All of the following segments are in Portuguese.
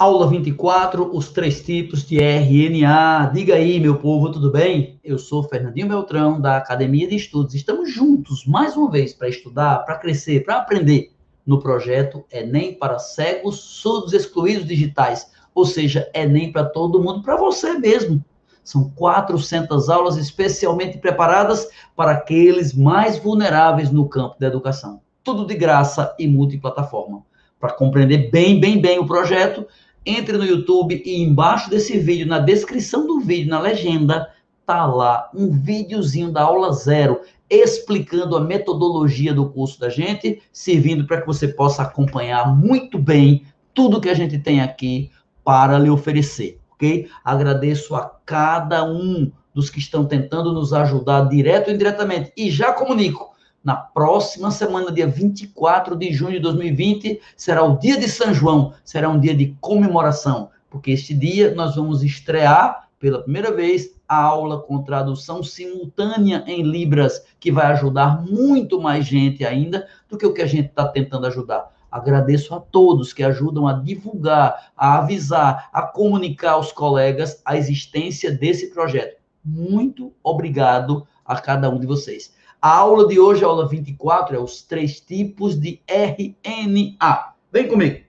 Aula 24, os três tipos de RNA. Diga aí, meu povo, tudo bem? Eu sou Fernandinho Beltrão, da Academia de Estudos. Estamos juntos, mais uma vez, para estudar, para crescer, para aprender no projeto Enem para cegos, surdos, excluídos digitais. Ou seja, Enem para todo mundo, para você mesmo. São 400 aulas especialmente preparadas para aqueles mais vulneráveis no campo da educação. Tudo de graça e multiplataforma. Para compreender bem, bem, bem o projeto, entre no YouTube e embaixo desse vídeo, na descrição do vídeo, na legenda, tá lá um videozinho da aula zero explicando a metodologia do curso da gente, servindo para que você possa acompanhar muito bem tudo que a gente tem aqui para lhe oferecer, ok? Agradeço a cada um dos que estão tentando nos ajudar direto ou indiretamente e já comunico na próxima semana, dia 24 de junho de 2020, será o dia de São João, será um dia de comemoração, porque este dia nós vamos estrear pela primeira vez a aula com tradução simultânea em Libras, que vai ajudar muito mais gente ainda do que o que a gente está tentando ajudar. Agradeço a todos que ajudam a divulgar, a avisar, a comunicar aos colegas a existência desse projeto. Muito obrigado a cada um de vocês. A aula de hoje, aula 24, é os três tipos de RNA. Vem comigo.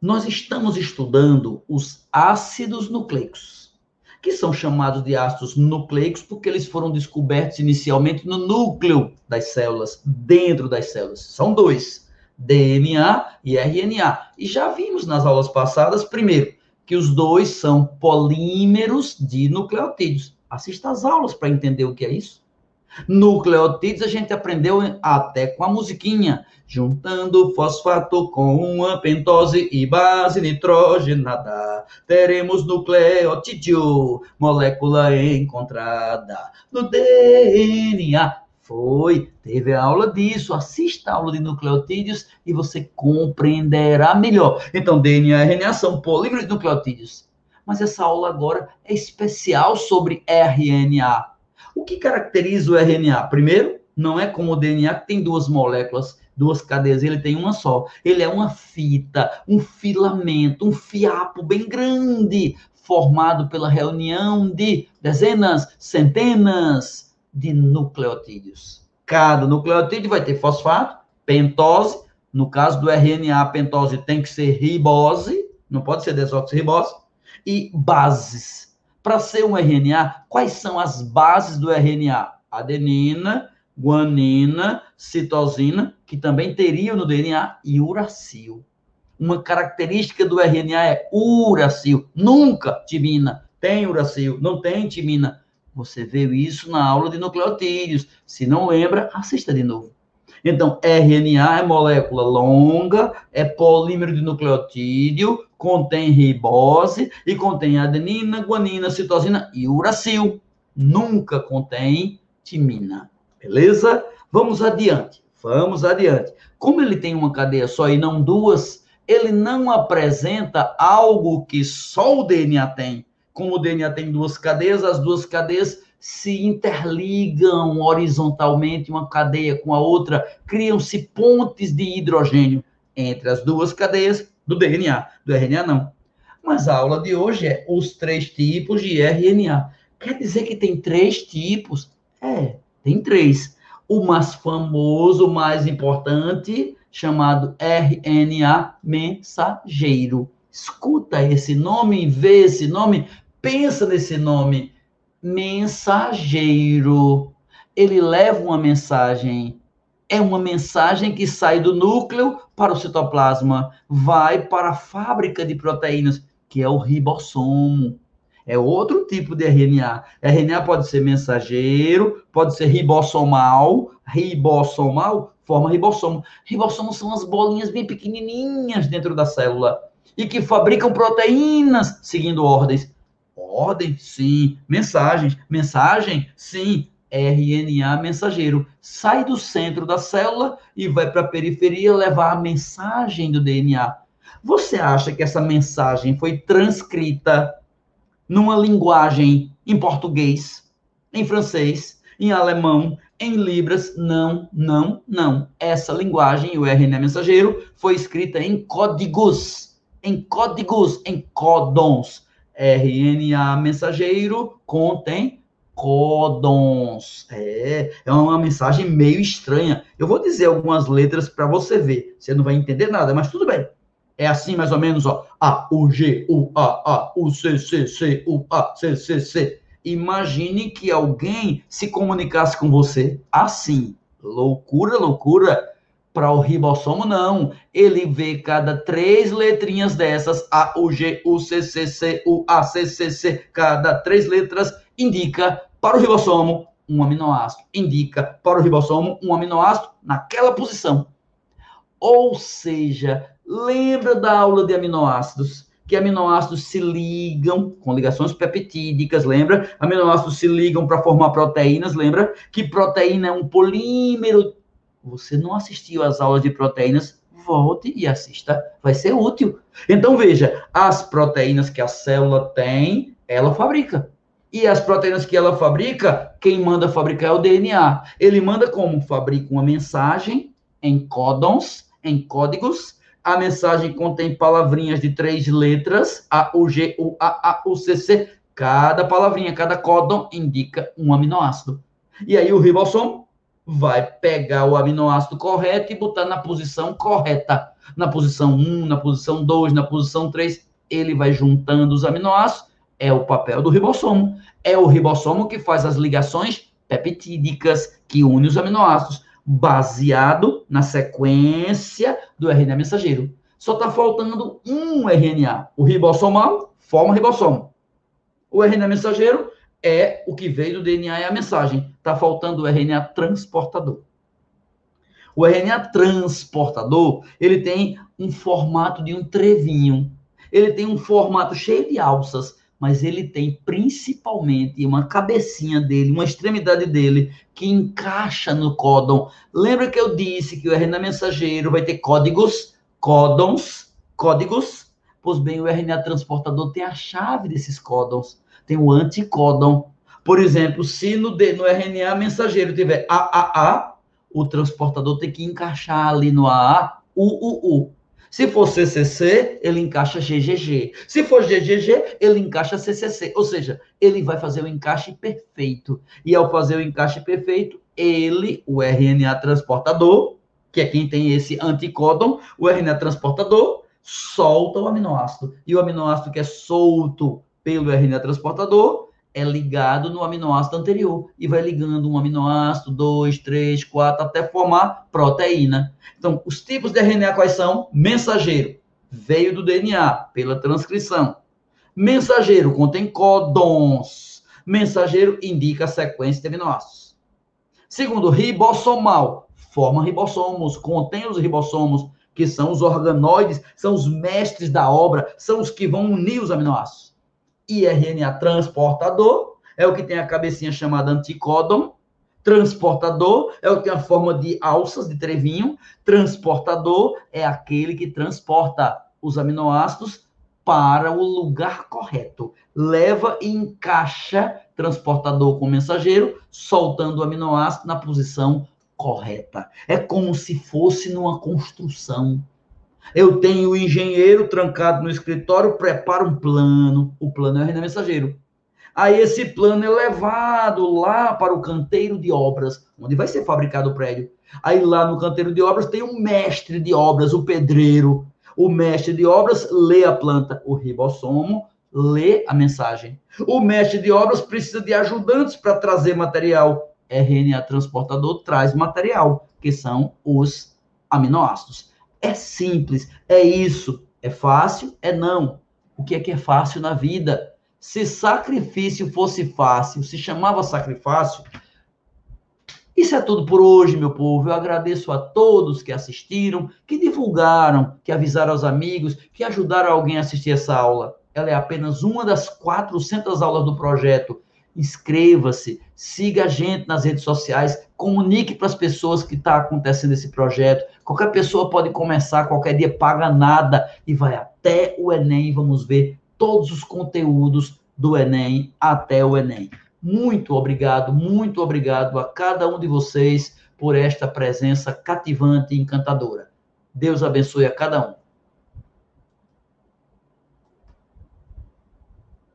Nós estamos estudando os ácidos nucleicos, que são chamados de ácidos nucleicos porque eles foram descobertos inicialmente no núcleo das células, dentro das células. São dois, DNA e RNA. E já vimos nas aulas passadas, primeiro, que os dois são polímeros de nucleotídeos. Assista às aulas para entender o que é isso. Nucleotídeos a gente aprendeu até com a musiquinha. Juntando fosfato com uma pentose e base nitrogenada, teremos nucleotídeo, molécula encontrada no DNA. Foi, teve aula disso. Assista a aula de nucleotídeos e você compreenderá melhor. Então, DNA e RNA são polímeros de nucleotídeos mas essa aula agora é especial sobre RNA. O que caracteriza o RNA? Primeiro, não é como o DNA que tem duas moléculas, duas cadeias, ele tem uma só. Ele é uma fita, um filamento, um fiapo bem grande, formado pela reunião de dezenas, centenas de nucleotídeos. Cada nucleotídeo vai ter fosfato, pentose, no caso do RNA, a pentose tem que ser ribose, não pode ser desoxirribose, e bases. Para ser um RNA, quais são as bases do RNA? Adenina, guanina, citosina, que também teriam no DNA, e uracil. Uma característica do RNA é uracil, nunca timina. Tem uracil, não tem timina. Você viu isso na aula de nucleotídeos. Se não lembra, assista de novo. Então, RNA é molécula longa, é polímero de nucleotídeo, contém ribose e contém adenina, guanina, citosina e uracil. Nunca contém timina. Beleza? Vamos adiante. Vamos adiante. Como ele tem uma cadeia só e não duas, ele não apresenta algo que só o DNA tem. Como o DNA tem duas cadeias, as duas cadeias se interligam horizontalmente uma cadeia com a outra, criam-se pontes de hidrogênio entre as duas cadeias do DNA. Do RNA, não. Mas a aula de hoje é os três tipos de RNA. Quer dizer que tem três tipos? É, tem três. O mais famoso, o mais importante, chamado RNA mensageiro. Escuta esse nome, vê esse nome, pensa nesse nome mensageiro. Ele leva uma mensagem. É uma mensagem que sai do núcleo para o citoplasma, vai para a fábrica de proteínas, que é o ribossomo. É outro tipo de RNA. RNA pode ser mensageiro, pode ser ribossomal. Ribossomal forma ribossomo. Ribossomos são as bolinhas bem pequenininhas dentro da célula e que fabricam proteínas seguindo ordens. Ordem? Sim. Mensagens? Mensagem? Sim. RNA mensageiro. Sai do centro da célula e vai para a periferia levar a mensagem do DNA. Você acha que essa mensagem foi transcrita numa linguagem em português, em francês, em alemão, em libras, não, não, não. Essa linguagem, o RNA mensageiro, foi escrita em códigos, em códigos, em códons. RNA mensageiro contém códons. É, é uma mensagem meio estranha. Eu vou dizer algumas letras para você ver. Você não vai entender nada, mas tudo bem. É assim mais ou menos, ó. A, U, G, U, A, A, U, C, C, C, U, A, C, C, C. Imagine que alguém se comunicasse com você assim. Loucura, loucura. Para o ribossomo, não. Ele vê cada três letrinhas dessas, A, U, G, U, C, C, C, U, A, C, C, C. Cada três letras indica para o ribossomo um aminoácido. Indica para o ribossomo um aminoácido naquela posição. Ou seja, lembra da aula de aminoácidos? que aminoácidos se ligam com ligações peptídicas, lembra? Aminoácidos se ligam para formar proteínas, lembra? Que proteína é um polímero. Você não assistiu às aulas de proteínas? Volte e assista, vai ser útil. Então veja, as proteínas que a célula tem, ela fabrica. E as proteínas que ela fabrica, quem manda fabricar é o DNA. Ele manda como? Fabrica uma mensagem em códons, em códigos, a mensagem contém palavrinhas de três letras, A, U, G, U, A, A, U, C, C. Cada palavrinha, cada códon indica um aminoácido. E aí o ribossomo vai pegar o aminoácido correto e botar na posição correta. Na posição 1, na posição 2, na posição 3. Ele vai juntando os aminoácidos. É o papel do ribossomo. É o ribossomo que faz as ligações peptídicas que unem os aminoácidos baseado na sequência do RNA mensageiro. Só está faltando um RNA. O ribossomal forma ribossomo. O RNA mensageiro é o que veio do DNA e a mensagem. Está faltando o RNA transportador. O RNA transportador, ele tem um formato de um trevinho. Ele tem um formato cheio de alças mas ele tem principalmente uma cabecinha dele, uma extremidade dele que encaixa no códon. Lembra que eu disse que o RNA mensageiro vai ter códigos, códons, códigos? Pois bem, o RNA transportador tem a chave desses códons, tem o anticódon. Por exemplo, se no, no RNA mensageiro tiver AAA, o transportador tem que encaixar ali no AA UUU. Se for CCC, ele encaixa GGG. Se for GGG, ele encaixa CCC. Ou seja, ele vai fazer o encaixe perfeito. E ao fazer o encaixe perfeito, ele, o RNA transportador, que é quem tem esse anticódon, o RNA transportador, solta o aminoácido. E o aminoácido que é solto pelo RNA transportador é ligado no aminoácido anterior e vai ligando um aminoácido, dois, três, quatro, até formar proteína. Então, os tipos de RNA quais são? Mensageiro, veio do DNA pela transcrição. Mensageiro contém códons. Mensageiro indica a sequência de aminoácidos. Segundo, ribossomal, forma ribossomos, contém os ribossomos, que são os organoides, são os mestres da obra, são os que vão unir os aminoácidos e RNA transportador, é o que tem a cabecinha chamada anticódon. Transportador é o que tem a forma de alças, de trevinho. Transportador é aquele que transporta os aminoácidos para o lugar correto. Leva e encaixa transportador com mensageiro, soltando o aminoácido na posição correta. É como se fosse numa construção. Eu tenho o engenheiro trancado no escritório, prepara um plano. O plano é o RNA mensageiro. Aí esse plano é levado lá para o canteiro de obras, onde vai ser fabricado o prédio. Aí lá no canteiro de obras tem um mestre de obras, o pedreiro. O mestre de obras lê a planta, o ribossomo lê a mensagem. O mestre de obras precisa de ajudantes para trazer material. RNA transportador traz material, que são os aminoácidos. É simples, é isso. É fácil? É não. O que é que é fácil na vida? Se sacrifício fosse fácil, se chamava sacrifício, isso é tudo por hoje, meu povo. Eu agradeço a todos que assistiram, que divulgaram, que avisaram aos amigos, que ajudaram alguém a assistir essa aula. Ela é apenas uma das 400 aulas do projeto inscreva-se, siga a gente nas redes sociais, comunique para as pessoas que está acontecendo esse projeto. Qualquer pessoa pode começar, qualquer dia paga nada e vai até o Enem. Vamos ver todos os conteúdos do Enem até o Enem. Muito obrigado, muito obrigado a cada um de vocês por esta presença cativante e encantadora. Deus abençoe a cada um.